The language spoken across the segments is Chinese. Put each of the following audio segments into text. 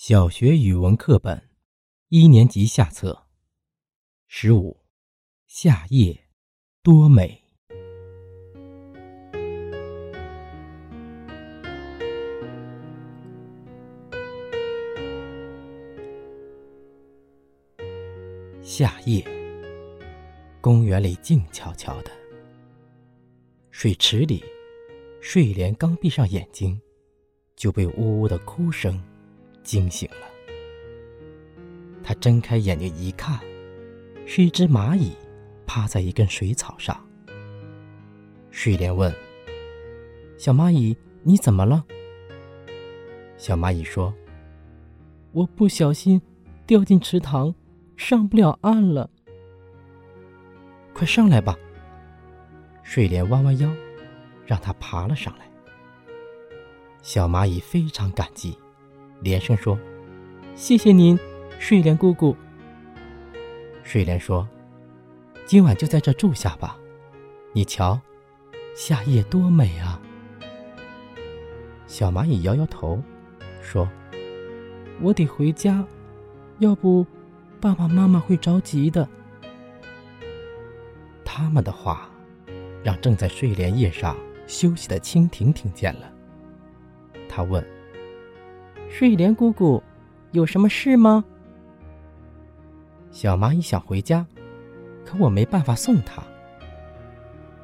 小学语文课本，一年级下册，十五，夏夜，多美。夏夜，公园里静悄悄的，水池里，睡莲刚闭上眼睛，就被呜呜的哭声。惊醒了，他睁开眼睛一看，是一只蚂蚁趴在一根水草上。睡莲问：“小蚂蚁，你怎么了？”小蚂蚁说：“我不小心掉进池塘，上不了岸了。”快上来吧！睡莲弯弯腰，让它爬了上来。小蚂蚁非常感激。连声说：“谢谢您，睡莲姑姑。”睡莲说：“今晚就在这住下吧，你瞧，夏夜多美啊！”小蚂蚁摇摇头，说：“我得回家，要不爸爸妈妈会着急的。”他们的话，让正在睡莲叶上休息的蜻蜓听见了。他问。睡莲姑姑，有什么事吗？小蚂蚁想回家，可我没办法送它。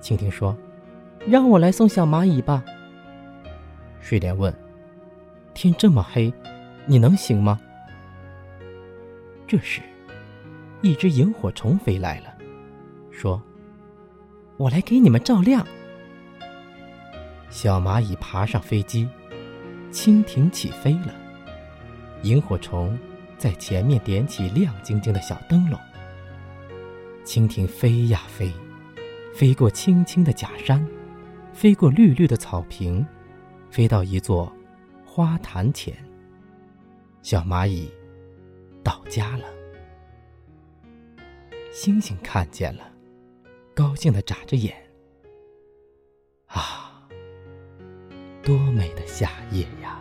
蜻蜓说：“让我来送小蚂蚁吧。”睡莲问：“天这么黑，你能行吗？”这时，一只萤火虫飞来了，说：“我来给你们照亮。”小蚂蚁爬上飞机。蜻蜓起飞了，萤火虫在前面点起亮晶晶的小灯笼。蜻蜓飞呀飞，飞过青青的假山，飞过绿绿的草坪，飞到一座花坛前。小蚂蚁到家了，星星看见了，高兴的眨着眼。多美的夏夜呀。